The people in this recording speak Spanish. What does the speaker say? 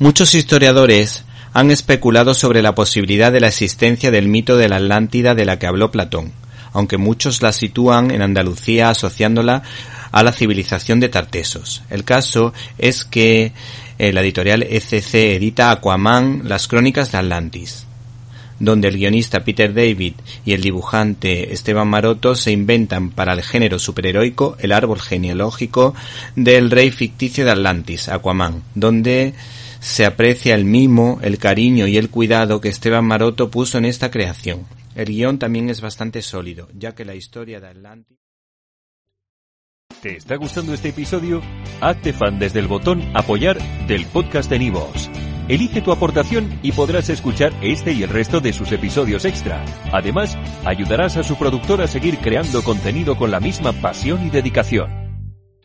Muchos historiadores han especulado sobre la posibilidad de la existencia del mito de la Atlántida de la que habló Platón, aunque muchos la sitúan en Andalucía asociándola a la civilización de Tartesos. El caso es que eh, la editorial ECC edita Aquaman, las crónicas de Atlantis donde el guionista Peter David y el dibujante Esteban Maroto se inventan para el género superheroico el árbol genealógico del rey ficticio de Atlantis, Aquaman, donde se aprecia el mimo, el cariño y el cuidado que Esteban Maroto puso en esta creación. El guion también es bastante sólido, ya que la historia de Atlantis... ¿Te está gustando este episodio? Hazte fan desde el botón apoyar del podcast de Nivos. Elige tu aportación y podrás escuchar este y el resto de sus episodios extra. Además, ayudarás a su productor a seguir creando contenido con la misma pasión y dedicación.